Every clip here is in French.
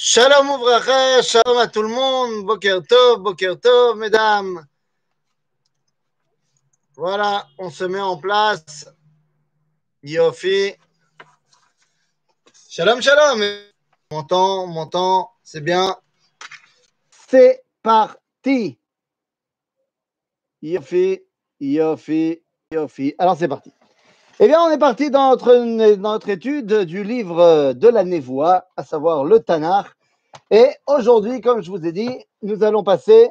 Shalom ouvracha, shalom à tout le monde, Boker Tov, mesdames. Voilà, on se met en place. Yofi. Shalom, shalom. M'entend, m'entend, c'est bien. C'est parti. Yofi, Yofi, Yofi. Alors c'est parti. Eh bien, on est parti dans notre, étude du livre de la Névoie, à savoir le Tanakh. Et aujourd'hui, comme je vous ai dit, nous allons passer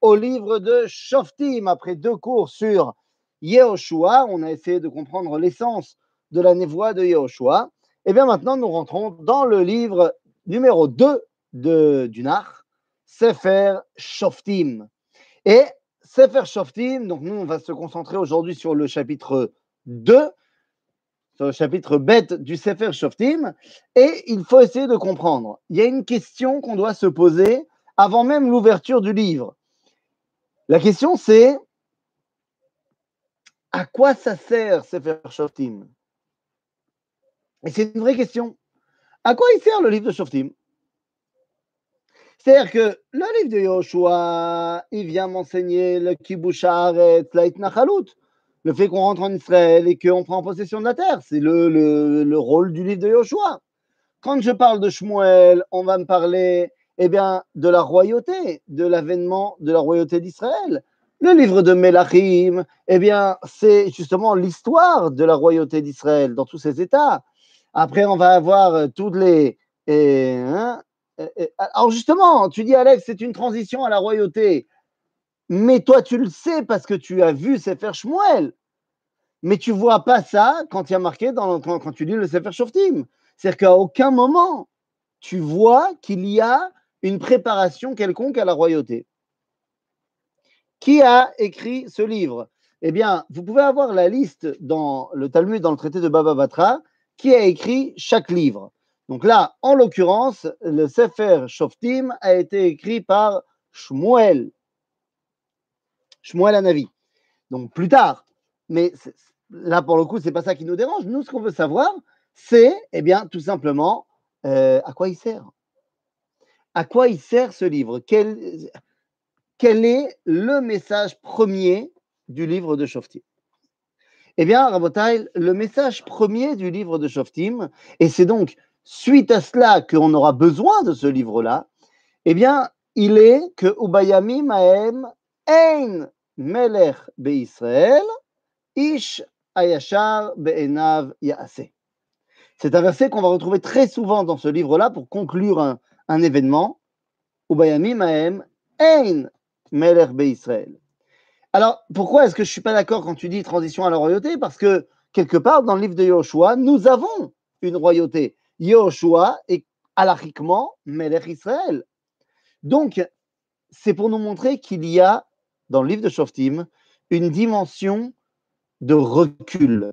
au livre de Shoftim. Après deux cours sur Yehoshua, on a essayé de comprendre l'essence de la Névoie de Yehoshua. Et bien maintenant, nous rentrons dans le livre numéro 2 de, du Nach, Sefer Shoftim. Et Sefer Shoftim, donc nous, on va se concentrer aujourd'hui sur le chapitre 2, sur le chapitre bête du Sefer Shoftim, et il faut essayer de comprendre. Il y a une question qu'on doit se poser avant même l'ouverture du livre. La question c'est à quoi ça sert Sefer Shoftim? Et c'est une vraie question. À quoi il sert le livre de Shoftim? C'est-à-dire que le livre de Yoshua, il vient m'enseigner le kibush haaretz, la le fait qu'on rentre en Israël et qu'on prend possession de la terre. C'est le, le, le, rôle du livre de Yoshua. Quand je parle de Shmuel, on va me parler eh bien, de la royauté, de l'avènement de la royauté d'Israël. Le livre de Melachim, eh bien, c'est justement l'histoire de la royauté d'Israël dans tous ses états. Après, on va avoir toutes les. Et, hein, et, alors, justement, tu dis, Alex, c'est une transition à la royauté. Mais toi, tu le sais parce que tu as vu Sefer Shmuel. Mais tu vois pas ça quand il y a marqué quand tu lis le Sefer Shoftim. C'est-à-dire qu'à aucun moment, tu vois qu'il y a une préparation quelconque à la royauté. Qui a écrit ce livre? Eh bien, vous pouvez avoir la liste dans le Talmud, dans le traité de Baba Batra, qui a écrit chaque livre. Donc là, en l'occurrence, le Sefer Shoftim a été écrit par Shmuel, Shmuel Anavi. Donc plus tard. Mais là, pour le coup, c'est pas ça qui nous dérange. Nous, ce qu'on veut savoir, c'est, eh bien, tout simplement, euh, à quoi il sert. À quoi il sert ce livre? Quel, quel est le message premier du livre de Shoftim? Eh bien, Rabotai, le message premier du livre de Shoftim, et c'est donc suite à cela qu'on aura besoin de ce livre-là, eh bien, il est que Ubayami Mahem Ein Melech Israël, Ish Ayashar Be'enav Yaase. C'est un verset qu'on va retrouver très souvent dans ce livre-là pour conclure un, un événement. Ubayami Mahem Ein Melech Israël. Alors, pourquoi est-ce que je ne suis pas d'accord quand tu dis transition à la royauté? Parce que quelque part dans le livre de Yoshua, nous avons une royauté. Yoshua est alachiquement Melech Israël. Donc, c'est pour nous montrer qu'il y a dans le livre de Shoftim une dimension de recul.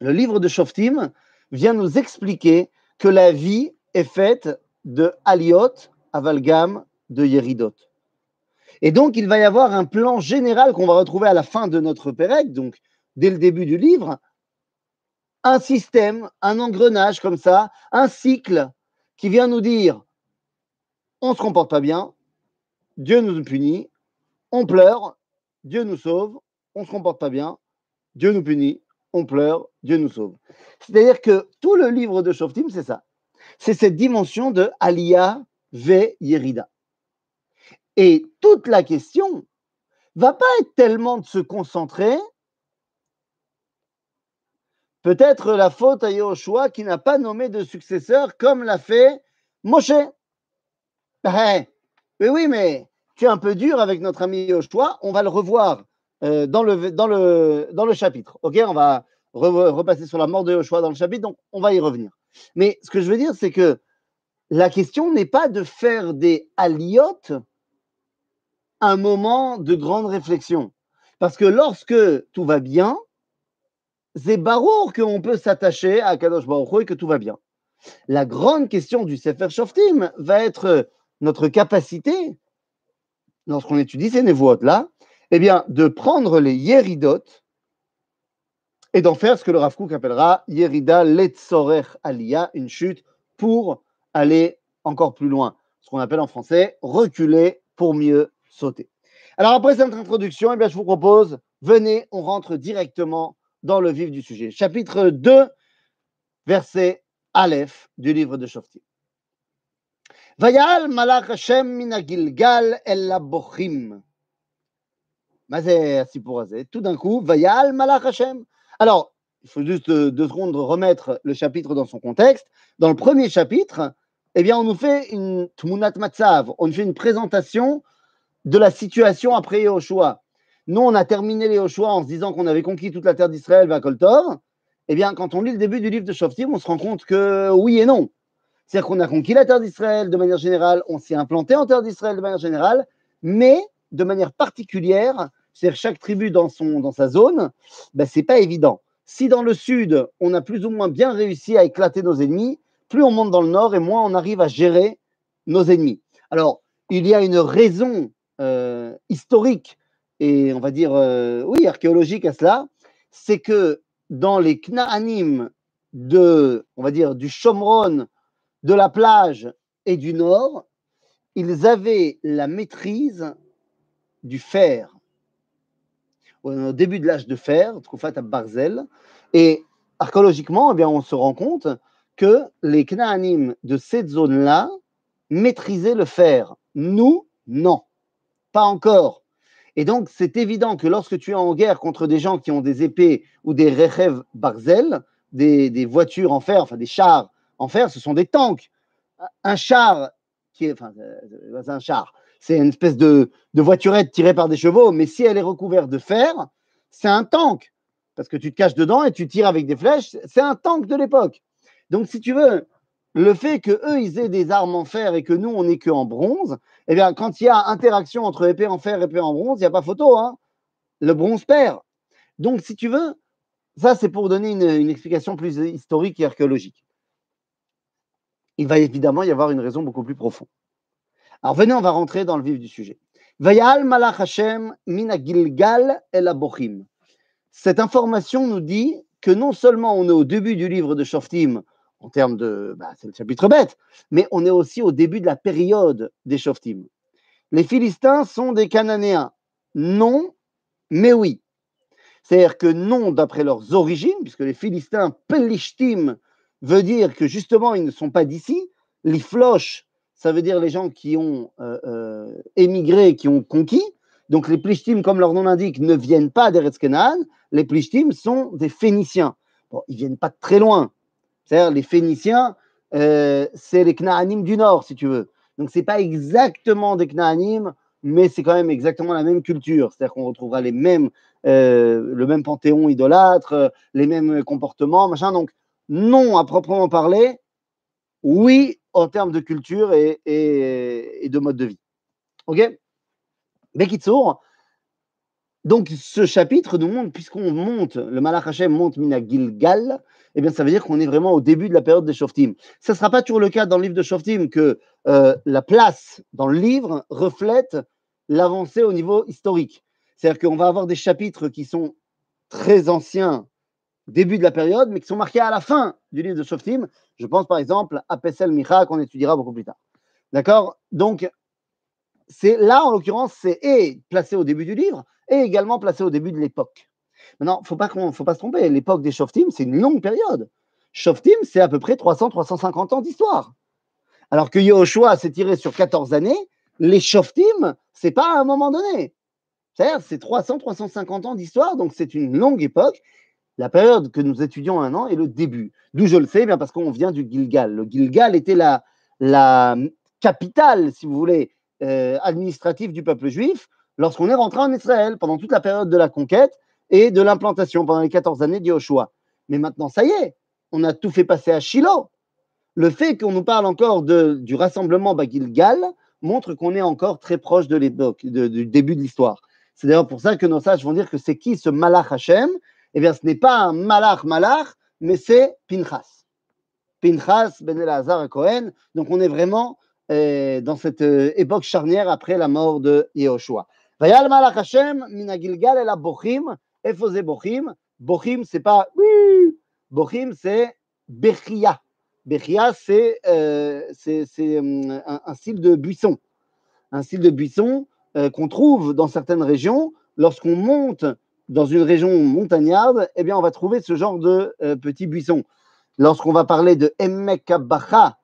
Le livre de Shoftim vient nous expliquer que la vie est faite de Aliot, Avalgam, de Yeridot. Et donc, il va y avoir un plan général qu'on va retrouver à la fin de notre Pérec, donc dès le début du livre, un système, un engrenage comme ça, un cycle qui vient nous dire on ne se comporte pas bien, Dieu nous punit, on pleure, Dieu nous sauve, on ne se comporte pas bien, Dieu nous punit, on pleure, Dieu nous sauve. C'est-à-dire que tout le livre de Shoftim, c'est ça. C'est cette dimension de Aliyah ve Yerida. Et toute la question va pas être tellement de se concentrer, peut-être la faute à Yahushua qui n'a pas nommé de successeur comme l'a fait Moshe. Ben, mais oui, mais tu es un peu dur avec notre ami Yoshua, on va le revoir euh, dans, le, dans, le, dans le chapitre. Ok, on va re, repasser sur la mort de Yoshua dans le chapitre, donc on va y revenir. Mais ce que je veux dire, c'est que la question n'est pas de faire des aliotes un moment de grande réflexion. Parce que lorsque tout va bien, c'est barour qu'on peut s'attacher à Kadosh Baruch et que tout va bien. La grande question du Sefer Shoftim va être notre capacité lorsqu'on étudie ces névotes-là, eh bien, de prendre les yéridot et d'en faire ce que le Rav Kook appellera yérida letzorech aliyah, une chute pour aller encore plus loin, ce qu'on appelle en français reculer pour mieux sauter. Alors après cette introduction, eh bien, je vous propose, venez, on rentre directement dans le vif du sujet. Chapitre 2, verset Aleph du livre de Shoftim. Vayal malach Hashem min Gilgal el labochim. Tout d'un coup, Vayal malach Hashem. Alors, il faut juste deux, secondes remettre le chapitre dans son contexte. Dans le premier chapitre, eh bien, on nous fait une Tmunat Matzav, on nous fait une présentation de la situation après Yehoshua. Nous, on a terminé les Yehoshua en se disant qu'on avait conquis toute la terre d'Israël, Vakoltor. Eh bien, quand on lit le début du livre de Shoftim, on se rend compte que oui et non. C'est-à-dire qu'on a conquis la terre d'Israël de manière générale, on s'est implanté en terre d'Israël de manière générale, mais de manière particulière, c'est-à-dire chaque tribu dans, son, dans sa zone, ben, ce n'est pas évident. Si dans le sud, on a plus ou moins bien réussi à éclater nos ennemis, plus on monte dans le nord et moins on arrive à gérer nos ennemis. Alors, il y a une raison euh, historique et on va dire, euh, oui, archéologique à cela, c'est que dans les Knaanim de, on va dire, du Shomron, de la plage et du nord, ils avaient la maîtrise du fer. Au début de l'âge de fer, Troufat à Barzel, et archéologiquement, eh bien, on se rend compte que les Knaanim de cette zone-là maîtrisaient le fer. Nous, non, pas encore. Et donc, c'est évident que lorsque tu es en guerre contre des gens qui ont des épées ou des rechev barzel, des, des, voitures en fer, enfin des chars en fer, ce sont des tanks. Un char qui est, euh, un char, c'est une espèce de, voiturette tirée par des chevaux, mais si elle est recouverte de fer, c'est un tank. Parce que tu te caches dedans et tu tires avec des flèches, c'est un tank de l'époque. Donc, si tu veux, le fait que eux ils aient des armes en fer et que nous on n'est que en bronze, eh bien quand il y a interaction entre épée en fer et épée en bronze, il n'y a pas photo, hein. Le bronze perd. Donc si tu veux, ça c'est pour donner une, explication plus historique et archéologique. Il va évidemment y avoir une raison beaucoup plus profonde. Alors venez, on va rentrer dans le vif du sujet. Vayal malach Hashem mina Gilgal el abochim. Cette information nous dit que non seulement on est au début du livre de Shoftim, en termes de. Bah, c'est le chapitre bête, mais on est aussi au début de la période des Shoftim. Les Philistins sont des Cananéens. Non, mais oui. C'est-à-dire que non d'après leurs origines, puisque les Philistins, Pelishtim, veut dire que justement ils ne sont pas d'ici. Les floches, ça veut dire les gens qui ont euh, euh, émigré, qui ont conquis. Donc les Plishtim, comme leur nom l'indique, ne viennent pas d'Eretz Les Plishtim sont des Phéniciens. Bon, ils viennent pas de très loin. C'est-à-dire les Phéniciens, euh, c'est les Knaanim du Nord, si tu veux. Donc, ce n'est pas exactement des Knaanim, mais c'est quand même exactement la même culture. C'est-à-dire qu'on retrouvera les mêmes, le même panthéon idolâtre, les mêmes comportements, machin. Donc, non à proprement parler, oui en termes de culture et, de mode de vie. Ok? Bekitsour, donc ce chapitre nous montre, puisqu'on monte, le Malach monte Mina Gilgal, eh bien, ça veut dire qu'on est vraiment au début de la période des Shoftim. Ce ne sera pas toujours le cas dans le livre de Shoftim que euh, la place dans le livre reflète l'avancée au niveau historique. C'est-à-dire qu'on va avoir des chapitres qui sont très anciens, début de la période, mais qui sont marqués à la fin du livre de Shoftim. Je pense par exemple à Pesel Micha, qu'on étudiera beaucoup plus tard. D'accord? Donc, c'est là, en l'occurrence, c'est et placé au début du livre, et également placé au début de l'époque. Maintenant, il ne faut pas se tromper, l'époque des Shoftim, c'est une longue période. Shoftim, c'est à peu près 300-350 ans d'histoire. Alors que Yehoshua s'est tiré sur 14 années, les Shoftim, c'est pas à un moment donné. C'est-à-dire, c'est 300-350 ans d'histoire, donc c'est une longue époque. La période que nous étudions un an est le début. D'où je le sais, bien parce qu'on vient du Gilgal. Le Gilgal était la, la capitale, si vous voulez, euh, administrative du peuple juif lorsqu'on est rentré en Israël pendant toute la période de la conquête et de l'implantation pendant les 14 années d'Yoshua. Mais maintenant, ça y est, on a tout fait passer à Shiloh. Le fait qu'on nous parle encore de, du rassemblement Bagilgal montre qu'on est encore très proche de l'époque, du début de l'histoire. C'est d'ailleurs pour ça que nos sages vont dire que c'est qui ce Malach Hashem Eh bien, ce n'est pas un Malach Malach, mais c'est Pinchas. Pinchas, Ben Elazar et Cohen. Donc, on est vraiment euh, dans cette euh, époque charnière après la mort de Yehoshua. Vayal Malach Hashem, Minagilgal et la Bochim, Efosé Bochim. Bochim, c'est pas Bochim, c'est Bechia. Bechia, c'est euh, un, un style de buisson. Un style de buisson qu'on trouve dans certaines régions. Lorsqu'on monte dans une région montagnarde, eh bien, on va trouver ce genre de euh, petits buissons. Lorsqu'on va parler de Emek Abacha,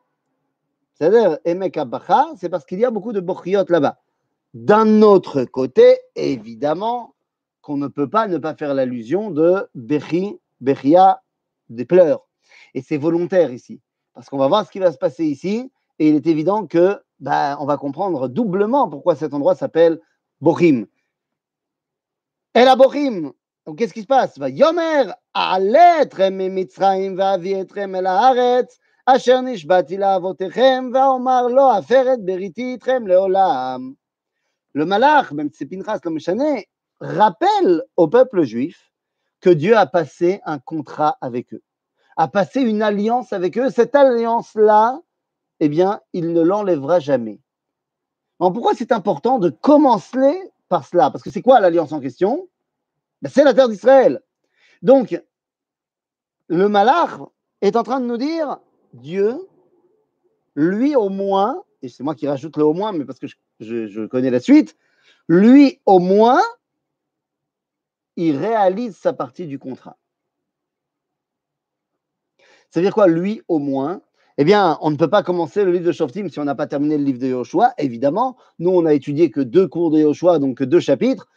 c'est-à-dire Emek Abacha, c'est parce qu'il y a beaucoup de bochiot là-bas. D'un autre côté, évidemment, qu'on ne peut pas ne pas faire l'allusion de Bechi, Bechia, des pleurs. Et c'est volontaire ici. Parce qu'on va voir ce qui va se passer ici. Et il est évident que bah, on va comprendre doublement pourquoi cet endroit s'appelle Bochim. El Abochim. Donc, qu'est-ce qui se passe Va Yomer, Aletrem mitzraim va'avietrem el haaretz, asher nishbati la'avotechem, va'omar lo aferet beriti itrem leolam. Le malach, même si c'est Pinchas le Méchané, rappelle au peuple juif que Dieu a passé un contrat avec eux, a passé une alliance avec eux. Cette alliance-là, eh bien, il ne l'enlèvera jamais. Alors pourquoi c'est important de commencer cela Parce que c'est quoi l'alliance en question? Ben, C'est la terre d'Israël. Donc, le malach est en train de nous dire, Dieu, lui au moins, et c'est moi qui rajoute le au moins, mais parce que je, je- je connais la suite, lui au moins, il réalise sa partie du contrat. Ça veut dire quoi, lui au moins? Eh bien, on ne peut pas commencer le livre de Shoftim si on n'a pas terminé le livre de Yoshua, évidemment. Nous, on a étudié que deux cours de Yoshua, donc que deux chapitres,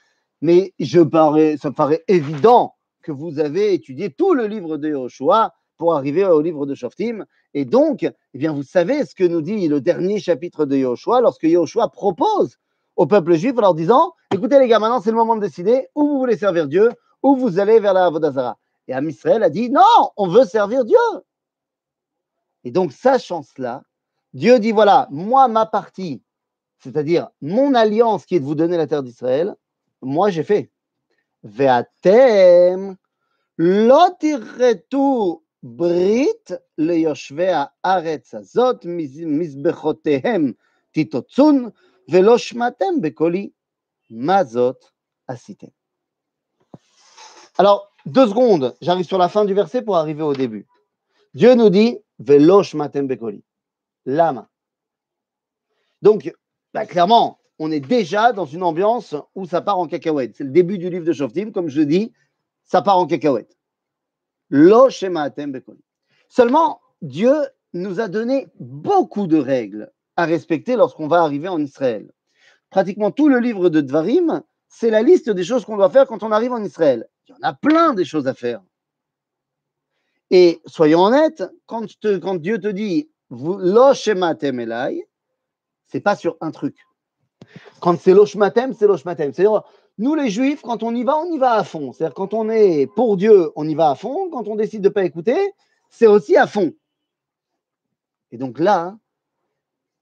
mais je parais, ça me paraît évident que vous avez étudié tout le livre de Yoshua pour arriver au livre de Shoftim. Et donc, eh bien, vous savez ce que nous dit le dernier chapitre de Yoshua lorsque Yoshua propose au peuple juif en leur disant Écoutez, les gars, maintenant c'est le moment de décider où vous voulez servir Dieu, où vous allez vers la Avodazara. Et Am Israël a dit Non, on veut servir Dieu. Et donc, sachant cela, Dieu dit Voilà, moi, ma partie, c'est-à-dire mon alliance qui est de vous donner la terre d'Israël, moi j'ai fait. Ve'atem lo tirretu ברית ליושבי הארץ הזאת, מז- מזבחותיהם תיתוצון, ולא שמעתם בקולי. מה זאת עשיתם? Alors, deux secondes, j'arrive sur la fin du verset pour arriver au début. Dieu nous dit, Velo shmatem bekoli. Lama. Donc, bah, clairement, on est déjà dans une ambiance où ça part en cacahuète. C'est le début du livre de Shoftim, comme je dis, ça part en cacahuète. Lo. Seulement, Dieu nous a donné beaucoup de règles à respecter lorsqu'on va arriver en Israël. Pratiquement tout le livre de Dvarim, c'est la liste des choses qu'on doit faire quand on arrive en Israël. Il y en a plein des choses à faire. Et soyons honnêtes, quand, Dieu te dit vous- Lo shematem elai, c'est pas sur un truc. Quand c'est lo shmatem, c'est lo shmatem. C'est-à-dire, nous les juifs, quand on y va, on y va à fond. C'est-à-dire, quand on est pour Dieu, on y va à fond. Quand on décide de ne pas écouter, c'est aussi à fond. Et donc là,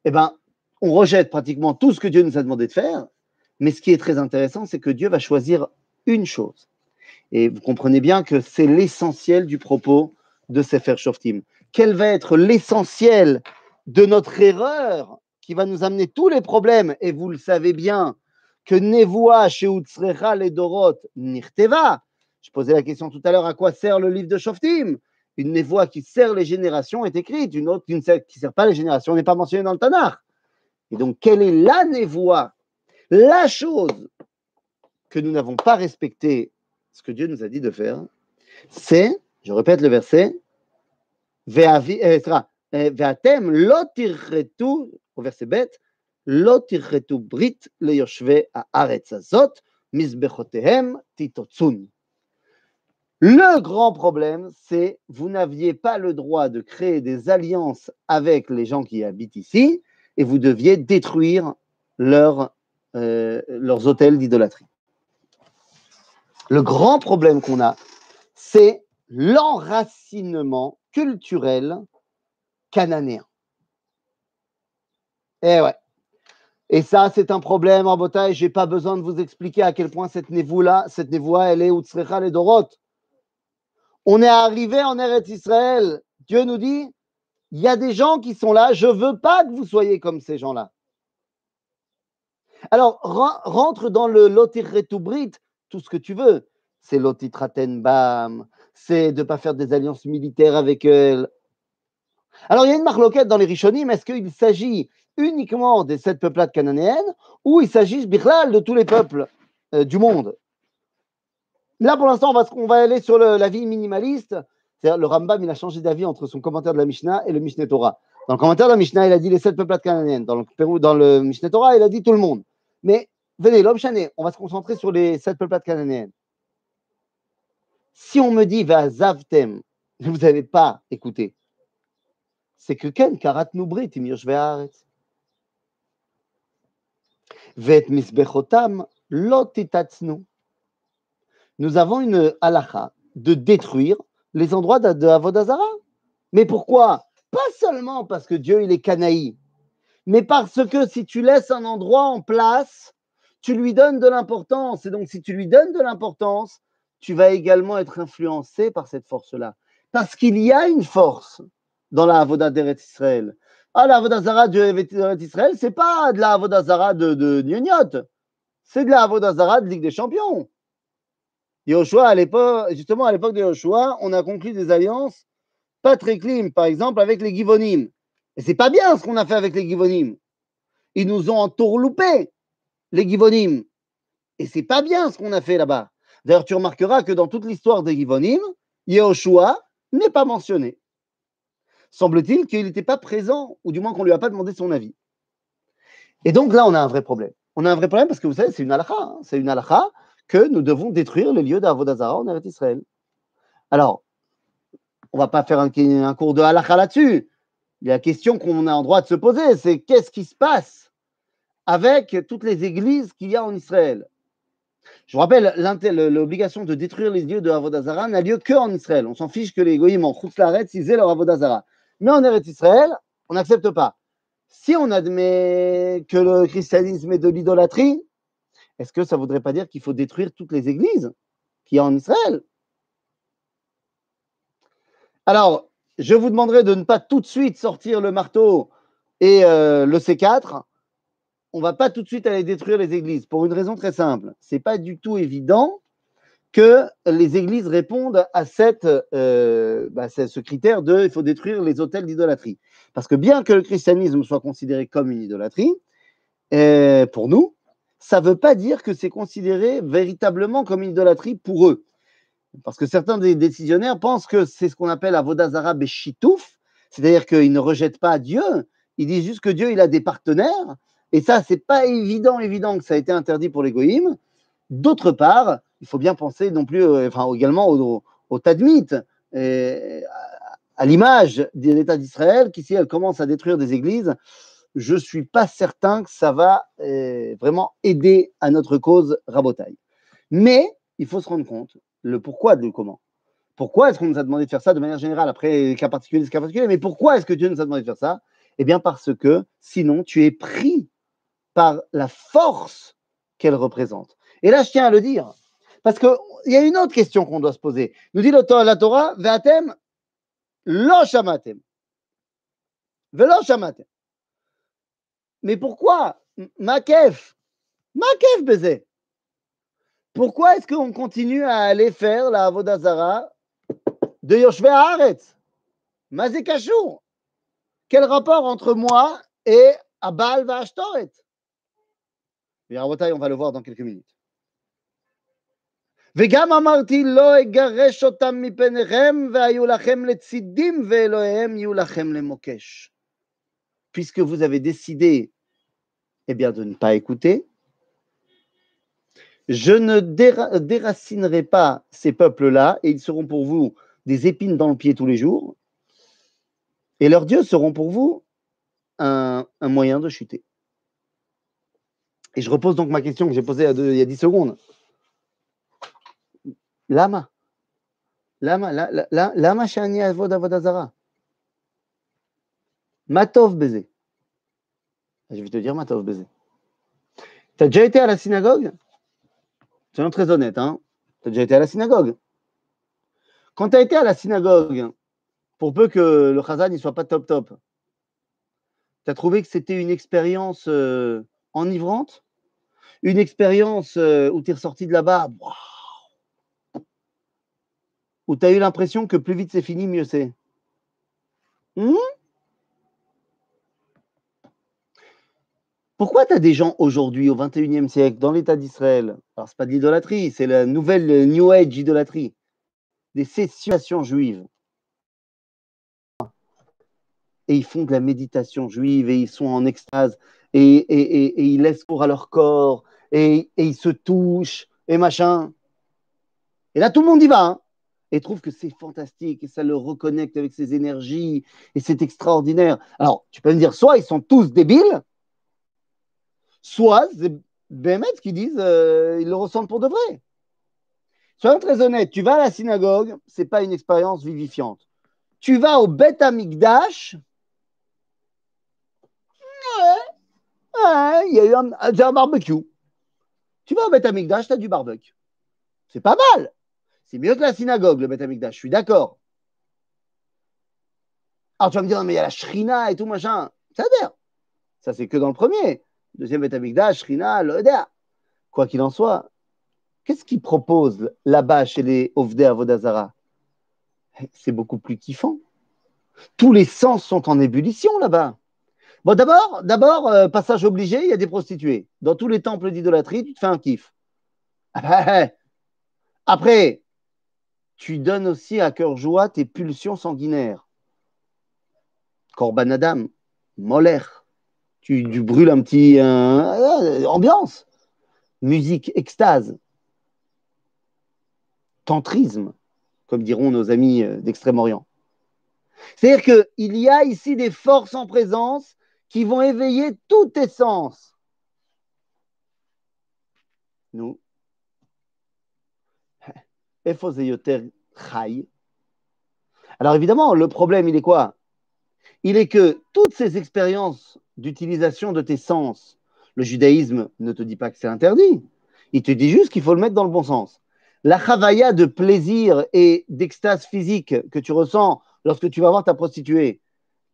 eh ben, on rejette pratiquement tout ce que Dieu nous a demandé de faire. Mais ce qui est très intéressant, c'est que Dieu va choisir une chose. Et vous comprenez bien que c'est l'essentiel du propos de Sefer Shoftim. Quel va être l'essentiel de notre erreur qui va nous amener tous les problèmes? Et vous le savez bien, que Nevoa chez Utsrecha les Dorot Nirteva. Je posais la question tout à l'heure à quoi sert le livre de Shoftim Une Nevoa qui sert les générations est écrite, une autre qui ne sert, pas les générations n'est pas mentionnée dans le Tanakh. Et donc, quelle est la Nevoa? La chose que nous n'avons pas respectée, ce que Dieu nous a dit de faire, c'est, je répète le verset, euh, euh, au verset bête, lo brit le yoshve haaretz azot, misbechotehem titotsun. Le grand problème, c'est vous n'aviez pas le droit de créer des alliances avec les gens qui habitent ici et vous deviez détruire euh, leurs hôtels d'idolâtrie. Le grand problème qu'on a, c'est l'enracinement culturel cananéen. Eh ouais. Et ça, c'est un problème, en bataille. Je n'ai pas besoin de vous expliquer à quel point cette névoie-là, cette névoie, elle est Utsrecha les Dorot. On est arrivé en Eretz Israël. Dieu nous dit, il y a des gens qui sont là, je ne veux pas que vous soyez comme ces gens-là. Alors, ren- rentre dans le Lotirretubrit, tout ce que tu veux. C'est Lotitraten Bam, c'est de ne pas faire des alliances militaires avec elle. Alors, il y a une marloquette dans les Rishonim. Est-ce qu'il s'agit uniquement des sept peuplades cananéennes ou il s'agit, de tous les peuples euh, du monde? Là, pour l'instant, on va, on va aller sur le- la vie minimaliste. C'est-à-dire, le Rambam, il a changé d'avis entre son commentaire de la Mishnah et le Mishneh Torah. Dans le commentaire de la Mishnah, il a dit les sept peuplades cananéennes. Dans le, dans le Mishneh Torah, il a dit tout le monde. Mais on va se concentrer sur les sept peuplades cananéennes. Si on me dit va zavtem, vous n'avez pas écouté, c'est que ken karat nubrit im. Vet misbechotam. Nous avons une halakha de détruire les endroits de Avodazara. Mais pourquoi? Pas seulement parce que Dieu il est canaï, mais parce que si tu laisses un endroit en place, tu lui donnes de l'importance. Et donc, si tu lui donnes de l'importance, tu vas également être influencé par cette force-là. Parce qu'il y a une force dans la Avodah d'Eretz Israël. Ah, la Avodah Zara Israël, c'est pas de la Avodah Zara de, de Gnognotte. C'est de la Avodah Zara de Ligue des Champions. Yoshua, à l'époque, justement, à l'époque de Yoshua, on a conclu des alliances pas très clean, par exemple, avec les Givonim. Et c'est pas bien ce qu'on a fait avec les Givonim. Ils nous ont entourloupé, les Givonim. Et c'est pas bien ce qu'on a fait là-bas. D'ailleurs, tu remarqueras que dans toute l'histoire des Givonim, Yehoshua n'est pas mentionné. Semble-t-il qu'il n'était pas présent, ou du moins qu'on ne lui a pas demandé son avis. Et donc là, on a un vrai problème. On a un vrai problème parce que vous savez, c'est une halakha. hein. C'est une halakha que nous devons détruire les lieux d'Avodazara en Eretz Israël. Alors, on va pas faire un, un cours de halakha là-dessus. La question qu'on a en droit de se poser, c'est qu'est-ce qui se passe avec toutes les églises qu'il y a en Israël Je vous rappelle, l'obligation de détruire les lieux de Avodazara n'a lieu que en Israël. On s'en fiche que les goyim en Chutz ils aient leur Avodazara. Mais en Eretz Israël, on n'accepte pas. Si on admet que le christianisme est de l'idolâtrie, est-ce que ça ne voudrait pas dire qu'il faut détruire toutes les églises qu'il y a en Israël? Alors, je vous demanderai de ne pas tout de suite sortir le marteau et euh, le C4. On ne va pas tout de suite aller détruire les églises pour une raison très simple. Ce n'est pas du tout évident que les églises répondent à cette, euh, bah, c'est ce critère de il faut détruire les hôtels d'idolâtrie. Parce que bien que le christianisme soit considéré comme une idolâtrie, euh, pour nous, ça ne veut pas dire que c'est considéré véritablement comme une idolâtrie pour eux. Parce que certains des décisionnaires pensent que c'est ce qu'on appelle Avodazara Beshitouf, c'est-à-dire qu'ils ne rejettent pas Dieu, ils disent juste que Dieu il a des partenaires, et ça, c'est pas évident, évident que ça a été interdit pour les. D'autre part, il faut bien penser non plus, euh, également au, au à l'image de l'État d'Israël, qui si elle commence à détruire des églises, je ne suis pas certain que ça va euh, vraiment aider à notre cause rabotaille. Mais il faut se rendre compte le pourquoi de le comment. Pourquoi est-ce qu'on nous a demandé de faire ça de manière générale Après, les cas particuliers, les cas particuliers, mais pourquoi est-ce que Dieu nous a demandé de faire ça? Eh bien, parce que sinon, tu es pris par la force qu'elle représente. Et là, je tiens à le dire, parce qu'il y a une autre question qu'on doit se poser. Nous dit la Torah, Ve'atem lo shamatem. Ve'lo shamatem. Mais pourquoi Makef Makef baiser. Pourquoi est-ce qu'on continue à aller faire la Avodazara de Yoshve Haaretz? Mazé Kashour Quel rapport entre moi et Abal Vashtoret? Et Rabotai, on va le voir dans quelques minutes. וגם אמרתי לא אגרש אותם מפניכם והיו לכם לצידים ואלוהיהם יהיו לכם למוקש. Puisque vous avez décidé eh bien, de ne pas écouter, je ne déra- déracinerai pas ces peuples-là et ils seront pour vous des épines dans le pied tous les jours. Et leurs dieux seront pour vous un, un moyen de chuter. Et je repose donc ma question que j'ai posée il y a deux- il y a 10 secondes. Lama. Lama, la- la- la- lama shani avod avodazara. Matov baiser. Je vais te dire Matov baiser. Tu as déjà été à la synagogue? Soyons très honnête, hein Tu as déjà été à la synagogue Quand tu as été à la synagogue, pour peu que le chazan ne soit pas top top, tu as trouvé que c'était une expérience euh, enivrante? une expérience euh, où tu es ressorti de là-bas, où tu as eu l'impression que plus vite c'est fini, mieux c'est. Hmm Pourquoi tu as des gens aujourd'hui, au XXIe siècle, dans l'État d'Israël? Alors, ce n'est pas de l'idolâtrie, c'est la nouvelle euh, New Age idolâtrie, des cessations juives. Et ils font de la méditation juive et ils sont en extase et, et, ils laissent cours à leur corps et, ils se touchent et machin. Et là, tout le monde y va hein, et trouve que c'est fantastique et ça le reconnecte avec ses énergies et c'est extraordinaire. Alors, tu peux me dire, soit ils sont tous débiles, soit c'est Bémet qui disent euh, ils le ressentent pour de vrai. Soyons très honnêtes, tu vas à la synagogue, ce n'est pas une expérience vivifiante. Tu vas au Beth Amikdash, il y a eu un, barbecue. Tu vas au Beth Amikdash, tu as du barbecue. C'est pas mal. C'est mieux que la synagogue, le Beth Amikdash, je suis d'accord. Alors tu vas me dire, mais il y a la shrina et tout machin. Ça. Ça, c'est que dans le premier. Deuxième Betamikdash, Shrina, Loda. Quoi qu'il en soit, qu'est-ce qu'ils proposent là-bas chez les Ovdei Avodazara? C'est beaucoup plus kiffant. Tous les sens sont en ébullition là-bas. Bon, d'abord, d'abord euh, passage obligé, il y a des prostituées. Dans tous les temples d'idolâtrie, tu te fais un kiff. Après, tu donnes aussi à cœur joie tes pulsions sanguinaires. Korban Adam, Molaire tu, brûles un petit euh, ambiance, musique, extase, tantrisme, comme diront nos amis euh, d'Extrême-Orient. C'est-à-dire qu'il y a ici des forces en présence qui vont éveiller tous tes sens. Nous, alors évidemment, le problème, il est quoi? Il est que toutes ces expériences d'utilisation de tes sens. Le judaïsme ne te dit pas que c'est interdit. Il te dit juste qu'il faut le mettre dans le bon sens. La chavaya de plaisir et d'extase physique que tu ressens lorsque tu vas voir ta prostituée,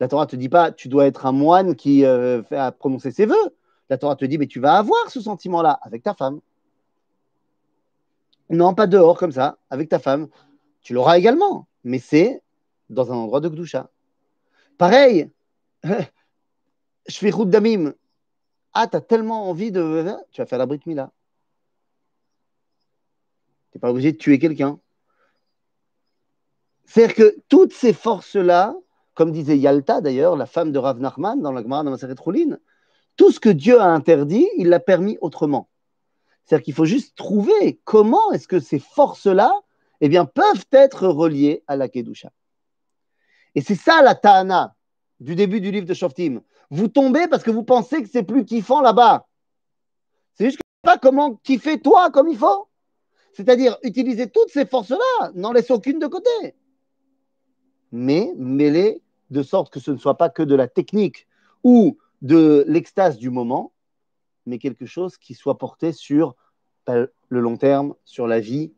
la Torah te dit pas tu dois être un moine qui euh, fait prononcer ses voeux. La Torah te dit mais tu vas avoir ce sentiment-là avec ta femme. Non, pas dehors comme ça, avec ta femme. Tu l'auras également, mais c'est dans un endroit de Gdusha. Pareil, je fais route d'amim. Ah, tu as tellement envie de. Tu vas faire la Brit Mila. Tu n'es pas obligé de tuer quelqu'un. C'est-à-dire que toutes ces forces-là, comme disait Yalta d'ailleurs, la femme de Rav Nachman dans la Gemara de Maseret tout ce que Dieu a interdit, il l'a permis autrement. C'est-à-dire qu'il faut juste trouver comment est-ce que ces forces-là eh bien, peuvent être reliées à la Kedusha. Et c'est ça la Ta'ana du début du livre de Shoftim. Vous tombez parce que vous pensez que c'est plus kiffant là-bas. C'est juste que pas comment kiffer toi comme il faut. C'est-à-dire utiliser toutes ces forces-là, n'en laisse aucune de côté. Mais mêler de sorte que ce ne soit pas que de la technique ou de l'extase du moment, mais quelque chose qui soit porté sur ben, le long terme, sur la vie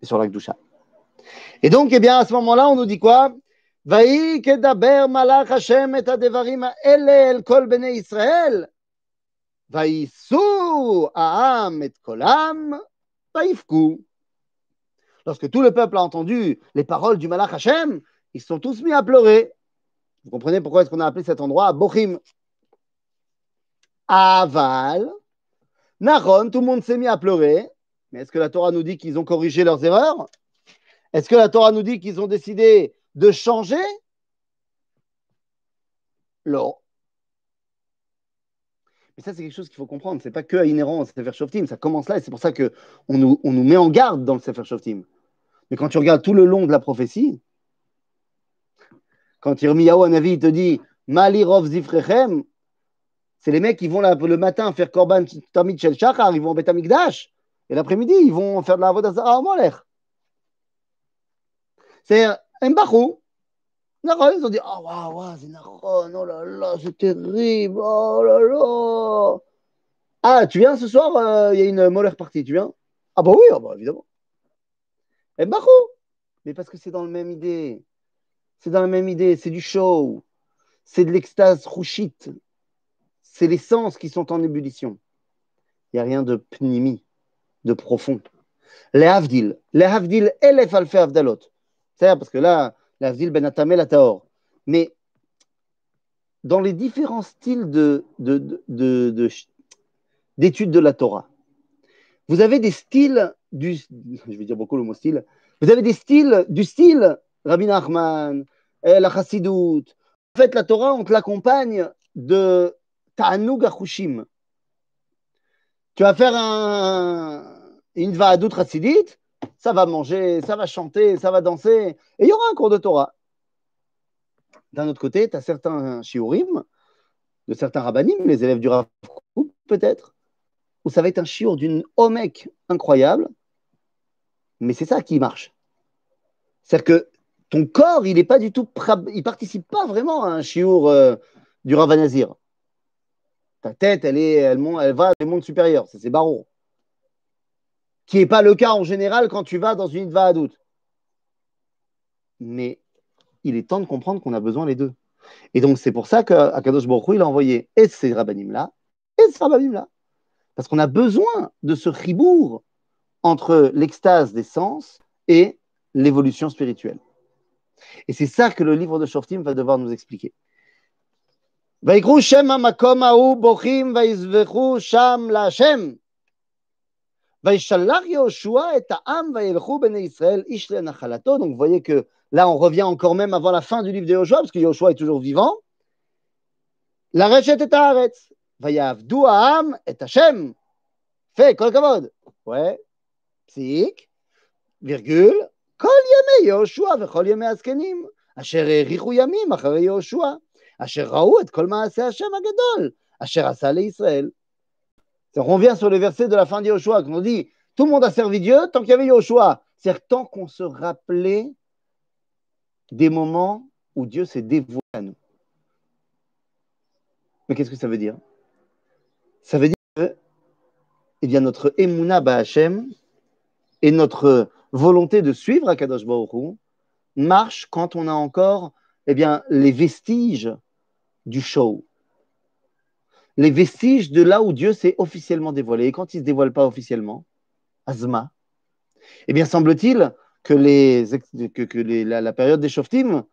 et sur l'Akdoucha. Et donc, eh bien, à ce moment-là, on nous dit quoi? Vaï malach Hashem et el kol aam et kolam vaïfku. Lorsque tout le peuple a entendu les paroles du malach Hashem, ils sont tous mis à pleurer. Vous comprenez pourquoi est-ce qu'on a appelé cet endroit Bochim Aval, Naron, tout le monde s'est mis à pleurer. Mais est-ce que la Torah nous dit qu'ils ont corrigé leurs erreurs? Est-ce que la Torah nous dit qu'ils ont décidé de changer? L'or. Mais ça, c'est quelque chose qu'il faut comprendre. Ce n'est pas que inhérent au Sefer Shoftim. Ça commence là et c'est pour ça qu'on nous, on nous met en garde dans le Sefer Shoftim. Mais quand tu regardes tout le long de la prophétie, quand Yirmiyahu Anavi te dit Malirov Zifrechem, c'est les mecs qui vont le matin faire Korban Tamid Shel Shachar, ils vont au Betamikdash, et l'après-midi, ils vont faire de la Avodazara au Molech. C'est הם ils ont dit Oh, waouh, waouh, c'est oh là là, c'est terrible, oh là là. Ah, tu viens ce soir, euh, il y a une molaire partie, tu viens? Ah, bah oui, ah bah, évidemment. Et Mais parce que c'est dans la même idée. C'est dans la même idée, c'est du show. C'est de l'extase rouchite. C'est les sens qui sont en ébullition. Il n'y a rien de pnimi, de profond. Les havdil, les havdil et les falfé avdalot. C'est parce que là, la ville ben la taor. Mais dans les différents styles de, de, d'études de la Torah. Vous avez des styles du, je vais dire beaucoup le mot style, vous avez des styles du style Rabbi Nachman, la Chassidut. En fait, la Torah, on te l'accompagne de Ta'anug Achushim. Tu vas faire un, une Va'adut Chassidit, ça va manger, ça va chanter, ça va danser, et il y aura un cours de Torah. D'un autre côté, tu as certains shiurim, de certains rabbinim, les élèves du Rav peut-être, où ça va être un shiur d'une omek incroyable, mais c'est ça qui marche. C'est-à-dire que ton corps, il est pas du tout, il participe pas vraiment à un shiur euh, du Rav Nazir. Ta tête, elle, est, elle, elle va dans les mondes supérieurs, c'est barreau. Qui n'est pas le cas en général quand tu vas dans une doute. Mais il est temps de comprendre qu'on a besoin les deux. Et donc, c'est pour ça qu'Akadosh Baruch il a envoyé et ces rabbinim-là, et ces rabbinim-là. Parce qu'on a besoin de ce ribourg entre l'extase des sens et l'évolution spirituelle. Et c'est ça que le livre de Shoftim va devoir nous expliquer. Donc, vous voyez que là, on revient encore même avant la fin du livre de Yoshua, parce que Yoshua est toujours vivant. La rechet est Haaretz. Vayavdu Ha'am et Hashem. Fait, kol kavod. Ouais. Psik. Virgule. כל ימי יהושע וכל ימי הזקנים, אשר האריכו ימים אחרי יהושע, אשר ראו את כל מעשה השם הגדול, אשר עשה לישראל. On revient sur le verset de la fin de Yoshua, quand on dit tout le monde a servi Dieu tant qu'il y avait Yoshua. C'est-à-dire tant qu'on se rappelait des moments où Dieu s'est dévoilé à nous. Mais qu'est-ce que ça veut dire Ça veut dire que eh bien, notre Emouna Ba'Hachem et notre volonté de suivre Akadosh Baruch marche quand on a encore eh bien, les vestiges du show les vestiges de là où Dieu s'est officiellement dévoilé. Et quand il ne se dévoile pas officiellement, Azma, eh bien, semble-t-il que, les, que, la, période des Shoftim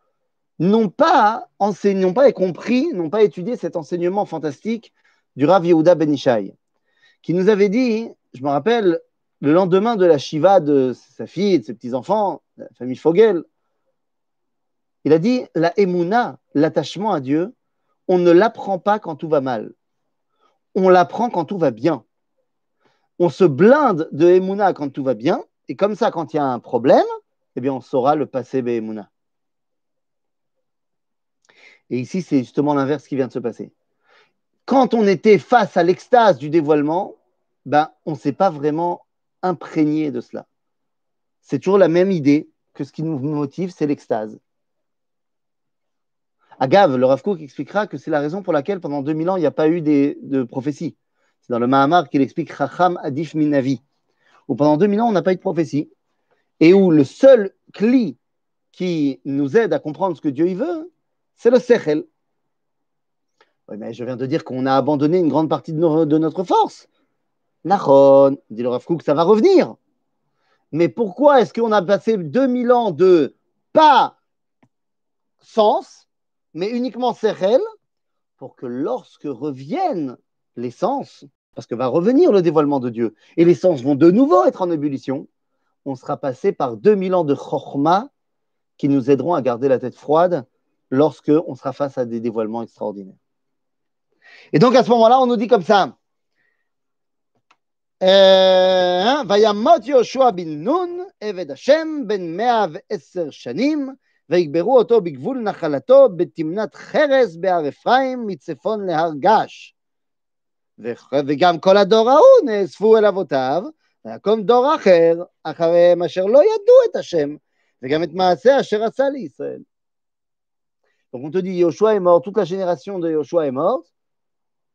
n'ont pas n'ont pas compris, n'ont pas étudié cet enseignement fantastique du Rav Yehuda Ben Ishai, qui nous avait dit, je me rappelle, le lendemain de la Shiva de sa fille et de ses petits-enfants, la famille Fogel, il a dit, la Emouna, l'attachement à Dieu, on ne l'apprend pas quand tout va mal on l'apprend quand tout va bien. On se blinde de Emouna quand tout va bien, et comme ça, quand il y a un problème, eh bien, on saura le passer Emouna. Et ici, c'est justement l'inverse qui vient de se passer. Quand on était face à l'extase du dévoilement, ben, on ne s'est pas vraiment imprégné de cela. C'est toujours la même idée que ce qui nous motive, c'est l'extase. Agave, le Rav expliquera que c'est la raison pour laquelle pendant 2000 ans, il n'y a pas eu de prophétie. C'est dans le Mahamar qu'il explique Chacham Adif Minavi, où pendant 2000 ans, on n'a pas eu de prophétie, et où le seul cli qui nous aide à comprendre ce que Dieu y veut, c'est le Sechel. Oui, mais je viens de dire qu'on a abandonné une grande partie de, notre force. Nachon, dit le Rav ça va revenir. Mais pourquoi est-ce qu'on a passé 2000 ans de pas sens mais uniquement Sechel, pour que lorsque reviennent les sens, parce que va revenir le dévoilement de Dieu, et les sens vont de nouveau être en ébullition, on sera passé par 2000 ans de chorma qui nous aideront à garder la tête froide lorsque on sera face à des dévoilements extraordinaires. Et donc à ce moment-là, on nous dit comme ça. אה, וימות יהושע בן נון, עבד השם, בן מאה ועשר שנים, ויגברו אותו בגבול נחלתו, בתמנת חרס בהר אפרים, מצפון להר געש. וגם כל הדור ההוא נאספו אל אבותיו, ויקום דור אחר, אחריהם אשר לא ידעו את השם, וגם את מעשה אשר עשה לישראל. Donc on dit Josué est mort toute la génération de יהושע est תותה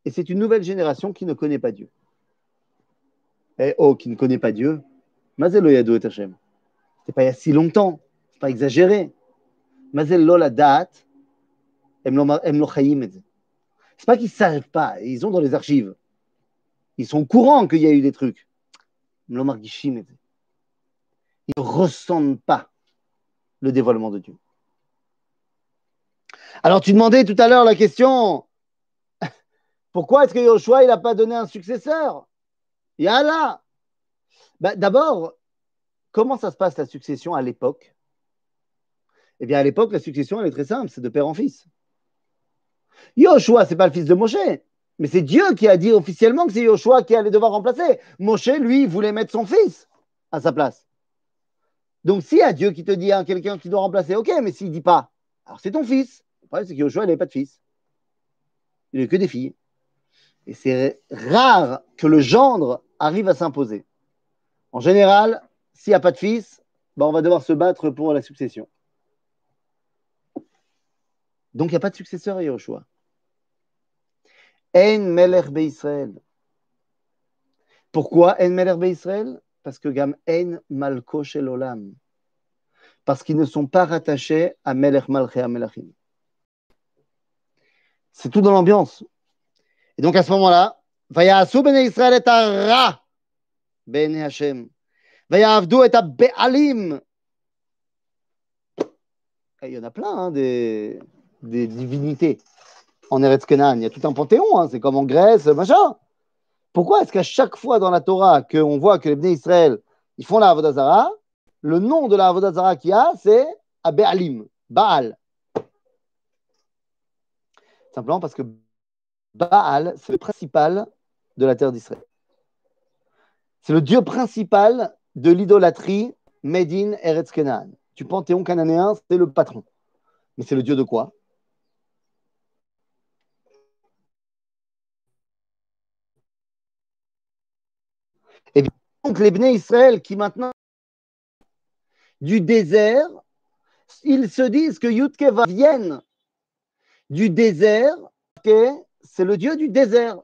et c'est une nouvelle génération qui ne connaît pas Dieu. Eh, oh, qui ne connaît pas Dieu, Mazel Yado et C'est pas il y a si longtemps, c'est pas exagéré. Mazel lo C'est pas qu'ils ne savent pas, ils ont dans les archives. Ils sont courants qu'il y a eu des trucs. Em margishim Ils ne ressentent pas le dévoilement de Dieu. Alors tu demandais tout à l'heure la question. Pourquoi est-ce que Yoshua n'a pas donné un successeur? Yallah bah, D'abord, comment ça se passe la succession à l'époque? Eh bien à l'époque, la succession elle est très simple, c'est de père en fils. Yoshua, c'est pas le fils de Moshe, mais c'est Dieu qui a dit officiellement que c'est Yoshua qui allait devoir remplacer. Moshe, lui, voulait mettre son fils à sa place. Donc, s'il y a Dieu qui te dit à hein, quelqu'un qui doit remplacer, ok, mais s'il ne dit pas, alors c'est ton fils. Le problème, c'est que Yoshua, il n'avait pas de fils. Il n'a que des filles. Et c'est rare que le gendre arrive à s'imposer. En général, s'il n'y a pas de fils, ben, on va devoir se battre pour la succession. Donc, il n'y a pas de successeur à Yoshua. En Israël. Pourquoi En Melech Israël Parce que Gam En Malko. Parce qu'ils ne sont pas rattachés à Melech Malché Melachim. C'est tout dans l'ambiance. Et donc à ce moment-là, Il y en a plein, hein, des, divinités en Eretz. Il y a tout un panthéon, hein, c'est comme en Grèce, machin. Pourquoi est-ce qu'à chaque fois dans la Torah qu'on voit que les Bnei Israël ils font la Avodazara, le nom de la Avodazara qu'il y a, c'est Abe'alim, Baal. Simplement parce que Baal, c'est le principal de la terre d'Israël. C'est le dieu principal de l'idolâtrie Medin Eretz Kenan. Du panthéon cananéen, c'est le patron. Mais c'est le dieu de quoi? Et donc les Bnei Israël qui maintenant du désert, ils se disent que Yudkeva vienne du désert, c'est le Dieu du désert.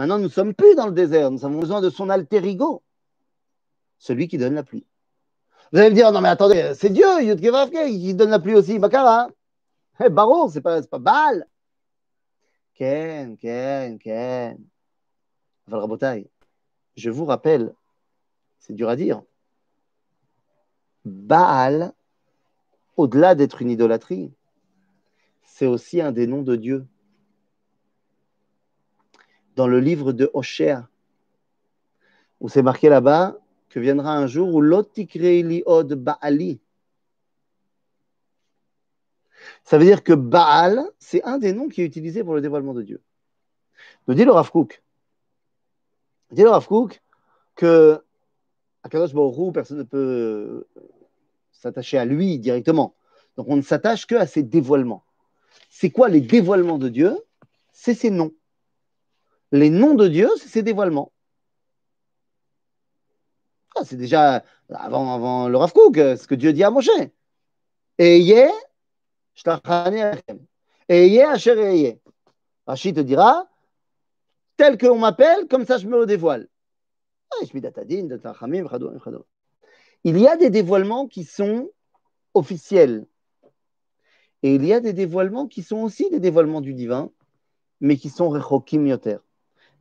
Maintenant, nous ne sommes plus dans le désert, nous avons besoin de son alter ego, celui qui donne la pluie. Vous allez me dire, non mais attendez, c'est Dieu, qui donne la pluie aussi, Bakara. Eh, Baron, c'est pas, pas Baal. Ken, Ken, Ken. Rabotai je vous rappelle, c'est dur à dire, Baal, au-delà d'être une idolâtrie, c'est aussi un des noms de Dieu. Dans le livre de Hoshea, où c'est marqué là-bas que viendra un jour où l'otikreili od Baali. Ça veut dire que Baal, c'est un des noms qui est utilisé pour le dévoilement de Dieu. Nous dit le Rav Dit le Rav que à Kadosh Baruch personne ne peut s'attacher à lui directement. Donc on ne s'attache que à ses dévoilements. C'est quoi les dévoilements de Dieu? C'est ses noms. Les noms de Dieu, c'est ses dévoilements. Ah, c'est déjà avant, avant le Rav ce que Dieu dit à Moshe. Eye, Eye, Asher Eye. Rachid te dira, tel qu'on m'appelle, comme ça je me le dévoile. Il y a des dévoilements qui sont officiels. Et il y a des dévoilements qui sont aussi des dévoilements du divin, mais qui sont rechokim yoter,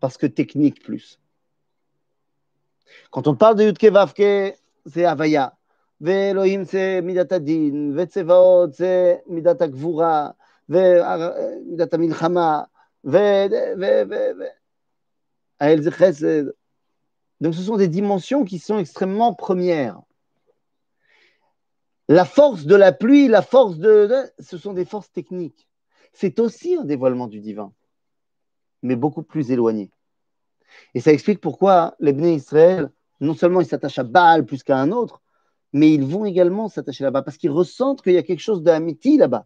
parce que technique plus. Quand on parle de Yudke Vavke, c'est Avaya. ואלוהים זה מידת הדין, וצבאות זה מידת הגבורה, ומידת המלחמה, ו... Donc ce sont des dimensions qui sont extrêmement premières. La force de la pluie, la force de... ce sont des forces techniques. C'est aussi un dévoilement du divin, mais beaucoup plus éloigné. Et ça explique pourquoi les Bnei Israël, non seulement ils s'attachent à Baal plus qu'à un autre, mais ils vont également s'attacher là-bas parce qu'ils ressentent qu'il y a quelque chose d'amitié là-bas.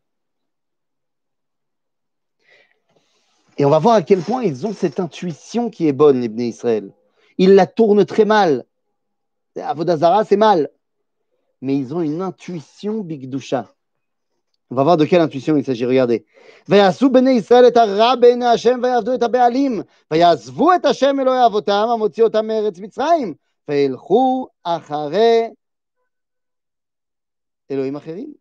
Et on va voir à quel point ils ont cette intuition qui est bonne, les Bnei Israël. Ils la tournent très mal. Avodazara, c'est mal. Mais ils ont une intuition bigdusha. On va voir de quelle intuition il s'agit. Regardez. Vayasu bene Israël et Ara bene Hashem vayavdu et habealim. Vayasvu et Hashem Eloi avotam amotzi otam eretz Mitzrayim. Vailchu achare Elohim acherim. אחרים,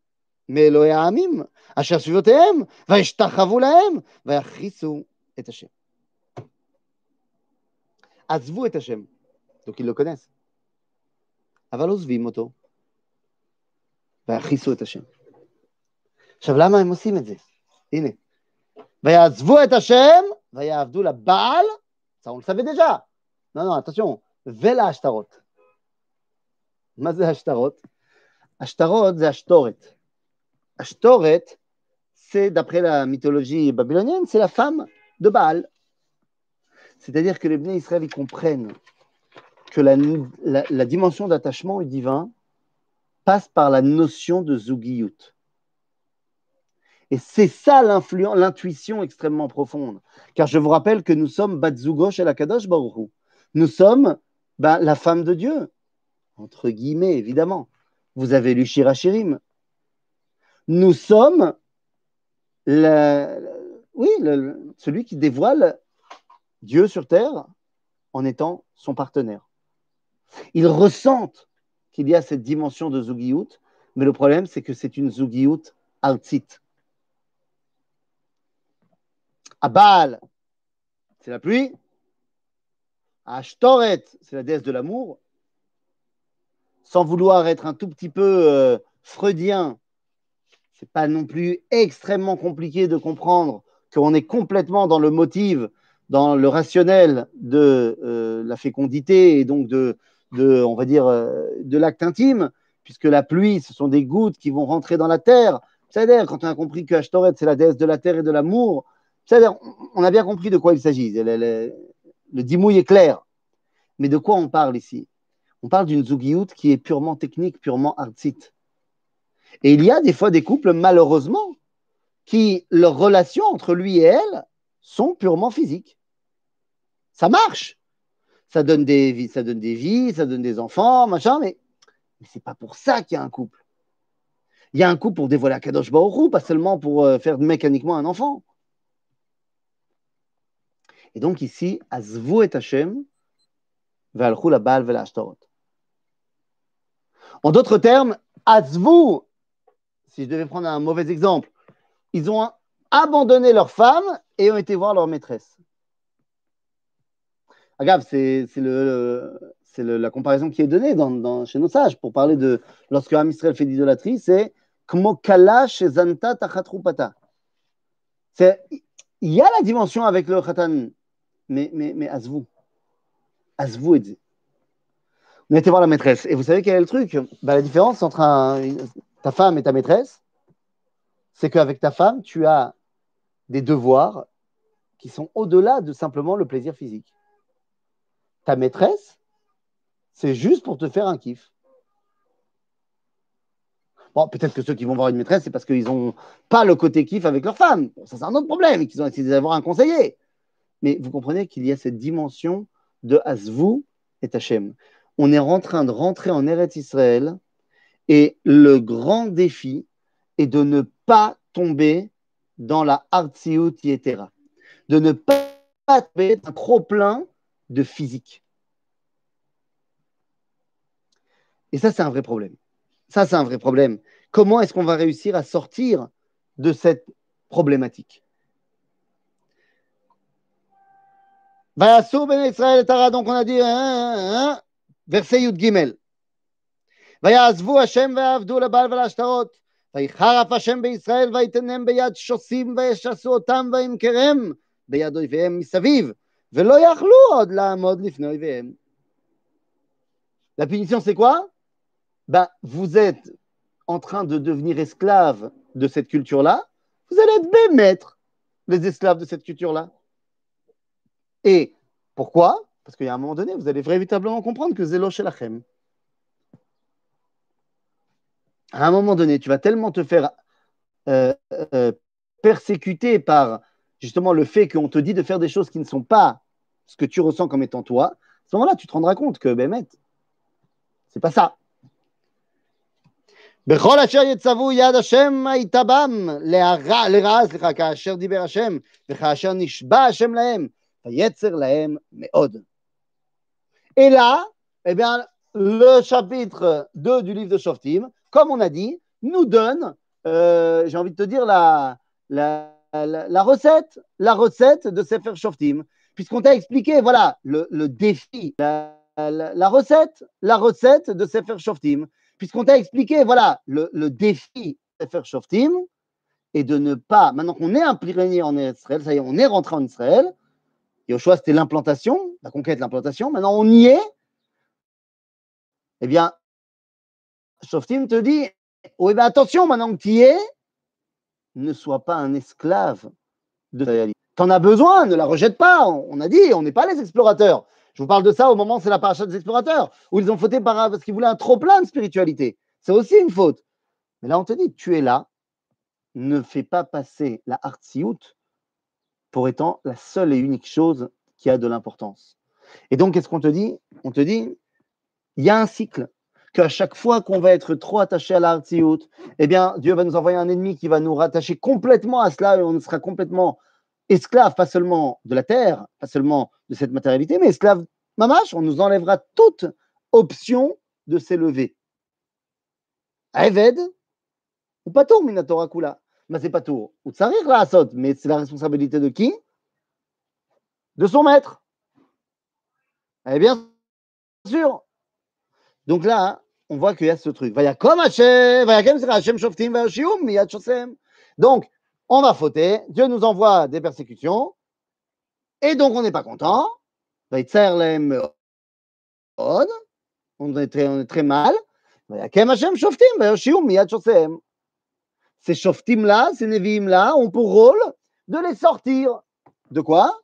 מאלוהי Amim, Asher Suvotem, וישתחוו להם, ויחיסו et Hashem. עזבו et Hashem. Donc ils le connaissent. Avalos Vimoto. ויחיסו et Hashem. עכשיו, למה הם עושים את זה? הנה. ויעזבו את השם, ויעבדו לבעל, ça on le savait déjà. Non, non, attention. ולהשטרות. מה זה השטרות? השטרות זה השטורת. השטורת, c'est, d'après la mythologie babylonienne, c'est la femme de Baal. C'est-à-dire que les Bnei Israël, ils comprennent que la, la, la dimension d'attachement au divin passe par la notion de Zugiyut. Et c'est ça l'intuition extrêmement profonde. Car je vous rappelle que nous sommes Batzugosh et la Kadosh Nous sommes ben, la femme de Dieu, entre guillemets, évidemment. Vous avez lu Shirachirim. Nous sommes oui, celui qui dévoile Dieu sur terre en étant son partenaire. Ils ressentent qu'il y a cette dimension de Zugiyut, mais le problème, c'est que c'est une Zugiyut altit. Abal, c'est la pluie. Ashtoret, c'est la déesse de l'amour. Sans vouloir être un tout petit peu euh, freudien, c'est pas non plus extrêmement compliqué de comprendre qu'on est complètement dans le motif, dans le rationnel de euh, la fécondité et donc de, de on va dire, euh, de l'acte intime, puisque la pluie, ce sont des gouttes qui vont rentrer dans la terre. C'est-à-dire, quand on a compris que Ashtoret, c'est la déesse de la terre et de l'amour, on a bien compris de quoi il s'agit. Le, le, le dimouille est clair. Mais de quoi on parle ici? On parle d'une zougiout qui est purement technique, purement artsite. Et il y a des fois des couples, malheureusement, qui, leurs relations entre lui et elle sont purement physiques. Ça marche. Ça donne des vies, ça donne des vies, ça donne des enfants, machin, mais, mais c'est pas pour ça qu'il y a un couple. Il y a un couple pour dévoiler la Kadosh Baruch pas seulement pour euh, faire mécaniquement un enfant. Et donc ici, Azvu et Hashem, Ve'alchu la Baal En d'autres termes, Azvu, si je devais prendre un mauvais exemple, ils ont abandonné leur femme et ont été voir leur maîtresse. Agave, c'est le, le, la comparaison qui est donnée dans, chez nos sages pour parler de lorsque Am Israël fait d'idolâtrie, c'est Kmokala Shezanta Tachatrupata. Il y a la dimension avec le Khatan mais, mais, mais Azvou. Azvou dit. On été voir la maîtresse. Et vous savez quel est le truc? Bah, La différence entre ta femme et ta maîtresse, c'est qu'avec ta femme, tu as des devoirs qui sont au-delà de simplement le plaisir physique. Ta maîtresse, c'est juste pour te faire un kiff. Bon, peut-être que ceux qui vont voir une maîtresse, c'est parce qu'ils n'ont pas le côté kiff avec leur femme. ça, c'est un autre problème, qu'ils ont essayé d'avoir un conseiller. Mais vous comprenez qu'il y a cette dimension de Asvou et Hachem. On est en train de rentrer en Eretz Israël et le grand défi est de ne pas tomber dans la Artsiout Yetera, de ne pas tomber dans un trop plein de physique. Et ça, c'est un vrai problème. Ça, c'est un vrai problème. Comment est-ce qu'on va réussir à sortir de cette problématique? ויעשו בני ישראל את הרע, donc on a dit, verset י"ג. ויעזבו השם ויעבדו לבעל ולהשטרות. ויחרף השם בישראל ויתנם ביד שוסים וישסו אותם וימכרם ביד אויביהם מסביב, ולא יכלו עוד לעמוד לפני אויביהם. La punition, c'est quoi ben, Vous êtes en train de devenir esclave de cette culture-là, vous allez être bémettre les esclaves de cette culture-là. Et pourquoi Parce qu'il y a un moment donné, vous allez véritablement comprendre que Zélo Shelachem. À un moment donné, tu vas tellement te faire euh, euh, persécuter par justement le fait qu'on te dit de faire des choses qui ne sont pas ce que tu ressens comme étant toi. À ce moment-là, tu te rendras compte que, Bémet, c'est pas ça. בכל אשר יצוו יד השם הייתה בם לרעה, סליחה, כאשר דיבר השם וכאשר נשבע השם להם et là, eh bien, le chapitre 2 du livre de Shoftim, comme on a dit, nous donne, euh, j'ai envie de te dire, la, la, la, recette, la recette de Sefer Shoftim, puisqu'on t'a expliqué, voilà, le, le défi, la, recette, la recette de Sefer Shoftim, puisqu'on t'a expliqué, voilà, le, le défi de Sefer Shoftim, et de ne pas, maintenant qu'on est imprégné en Israël, ça y est, on est rentré en Israël, choix c'était l'implantation, la conquête, l'implantation, maintenant on y est, eh bien, Shoftim te dit, oui, ben attention, maintenant que tu y es, ne sois pas un esclave de ta réalité. Tu en as besoin, ne la rejette pas. On a dit, on n'est pas les explorateurs. Je vous parle de ça au moment où c'est la paracha des explorateurs, où ils ont fauté parce qu'ils voulaient un trop plein de spiritualité. C'est aussi une faute. Mais là, on te dit, tu es là, ne fais pas passer la Hartsiout pour étant la seule et unique chose qui a de l'importance. Et donc, qu'est-ce qu'on te dit? On te dit, il y a un cycle, qu'à chaque fois qu'on va être trop attaché à la eh bien, Dieu va nous envoyer un ennemi qui va nous rattacher complètement à cela et on sera complètement esclave, pas seulement de la terre, pas seulement de cette matérialité, mais esclave mamache, on nous enlèvera toute option de s'élever. Eved ou pas tour, Minatora Kula. C'est pas tour. Ou tsarir la asot, mais c'est la responsabilité de qui? De son maître. Eh bien sûr. Donc là, on voit qu'il y a ce truc. Donc, on va fauter, Dieu nous envoie des persécutions, et donc on n'est pas content. On est très, on est très mal. Ces shoftim-là, ces neviim-là ont pour rôle de les sortir. De quoi?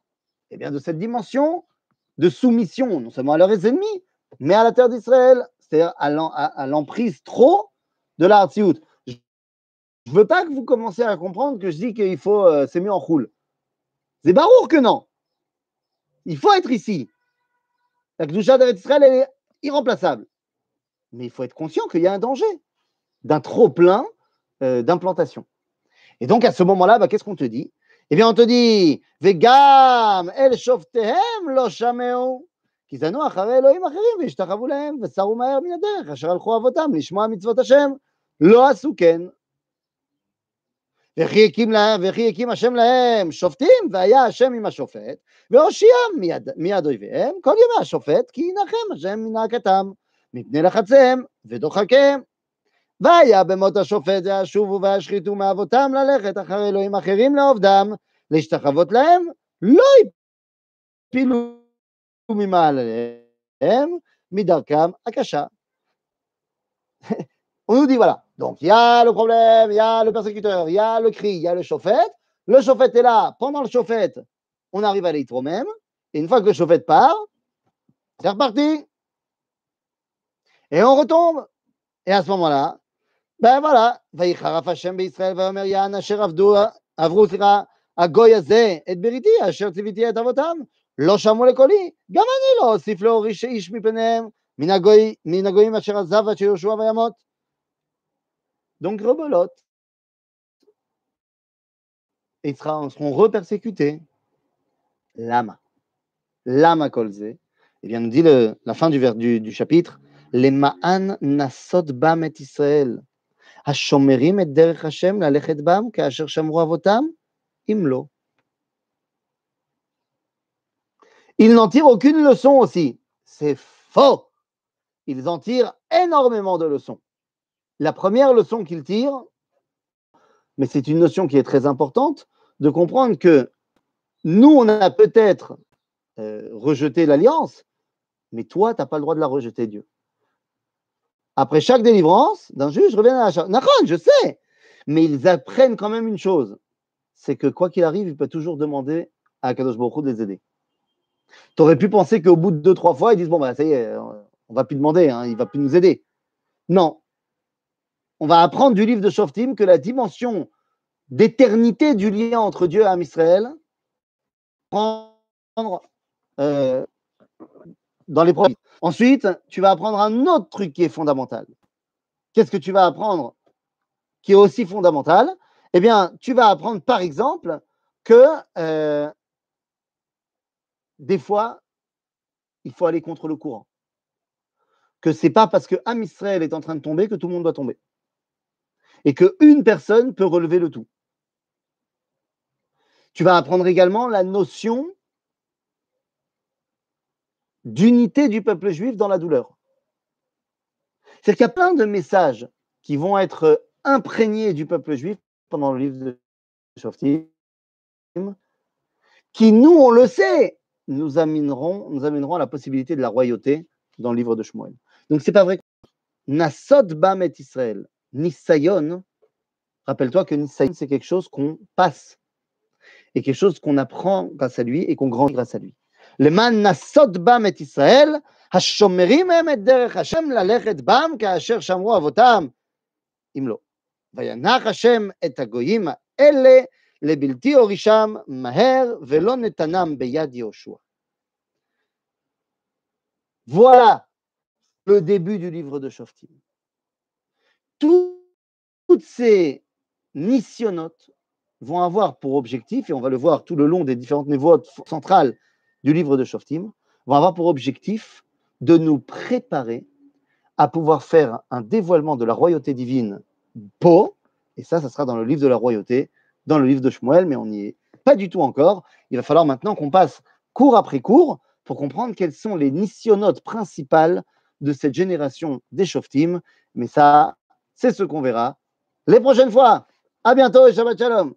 Eh bien, de cette dimension de soumission, non seulement à leurs ennemis, mais à la terre d'Israël, c'est-à-dire à l'emprise trop de la je ne veux pas que vous commenciez à comprendre que je dis qu'il faut euh, s'aimer en roule. C'est barour que non. Il faut être ici. La Kdusha d'Israël, elle est irremplaçable. Mais il faut être conscient qu'il y a un danger d'un trop plein euh, d'implantation. Et donc, à ce moment-là, bah, qu'est-ce qu'on te dit Eh bien, on te dit Vegam el shoftehem lo shameu. כי זנו אחרי אלוהים אחרים והשתחוו להם וסרו מהר מן הדרך אשר הלכו אבותם לשמוע מצוות השם לא עשו כן וכי הקים, להם, וכי הקים השם להם שופטים, והיה השם עם השופט, והושיעם מיד, מיד אויביהם, כל ימי השופט, כי ינחם השם מנהקתם, מפני לחציהם ודוחקיהם. והיה במות השופט וישובו וישחיתו מאבותם ללכת אחר אלוהים אחרים לעובדם, להשתחוות להם, לא הפילו ממעליהם, מדרכם הקשה. On nous dit voilà, donc il y a le problème, il y a le persécuteur, il y a le cri, il y a le chauffette. Le chauffette est là, pendant le chauffette, on arrive à l'être même. Et une fois que le chauffette part, c'est reparti. Et on retombe. Et à ce moment-là, ben voilà, ויחרף השם בישראל ויאמר יען אשר עבדו, עברו סליחה, הגוי הזה את בריתי אשר ציוויתי את אבותם, לא שמעו לקולי, גם אני לא אוסיף להוריש איש מפניהם מן הגויים אשר עזב עד שיהושע וימות. Donc, rebelote. Ils seront repersécutés. Lama. Lama kolze. Eh bien, nous dit le, la fin du, du, du chapitre Les ma'an nasot bam et Israël. השומרים את דרך השם ללכת בם כאשר שמרו אבותם, אם לא. Ils n'en tirent aucune leçon aussi. C'est faux. Ils en tirent énormément de leçons. La première leçon qu'il tire, mais c'est une notion qui est très importante, de comprendre que nous, on a peut-être euh, rejeté l'alliance, mais toi, tu n'as pas le droit de la rejeter, Dieu. Après chaque délivrance d'un juge, je reviens à la je sais, mais ils apprennent quand même une chose, c'est que quoi qu'il arrive, il peut toujours demander à Kadosh Baruch de les aider. Tu aurais pu penser qu'au bout de deux, trois fois, ils disent, bon, bah, ça y est, on va plus demander, hein, il va plus nous aider. Non, on va apprendre du livre de Shoftim que la dimension d'éternité du lien entre Dieu et Israël prendre euh, Ensuite, tu vas apprendre un autre truc qui est fondamental. Qu'est-ce que tu vas apprendre qui est aussi fondamental? Eh bien, tu vas apprendre par exemple que euh, des fois, il faut aller contre le courant. Que c'est pas parce que Am Israël est en train de tomber que tout le monde doit tomber et qu'une personne peut relever le tout. Tu vas apprendre également la notion d'unité du peuple juif dans la douleur. C'est-à-dire qu'il y a plein de messages qui vont être imprégnés du peuple juif pendant le livre de Shoftim, qui, nous, on le sait, nous amèneront, nous à la possibilité de la royauté dans le livre de Shmuel. Donc, c'est pas vrai. Nasod Bam et Israël, Nisayon, rappelle-toi que Nisayon, c'est quelque chose qu'on passe et quelque chose qu'on apprend grâce à lui et qu'on grandit grâce à lui. Le man Nasod Bam et Israël, השומרים הם את דרך השם ללכת בם כאשר שמרו אבותם, אם לא. וינח השם את הגויים האלה לבלתי הורישם מהר ולא נתנם ביד יהושע. Voilà le début du livre de Shoftim. Toutes ces missionnotes vont avoir pour objectif, et on va le voir tout le long des différentes niveaux centrales du livre de Shoftim, vont avoir pour objectif de nous préparer à pouvoir faire un dévoilement de la royauté divine pour, et ça, ça sera dans le livre de la royauté, dans le livre de Shmuel, mais on n'y est pas du tout encore. Il va falloir maintenant qu'on passe cours après cours pour comprendre quelles sont les missionnotes principales de cette génération des Shoftim. Mais ça, c'est ce qu'on verra les prochaines fois. À bientôt et Shabbat Shalom.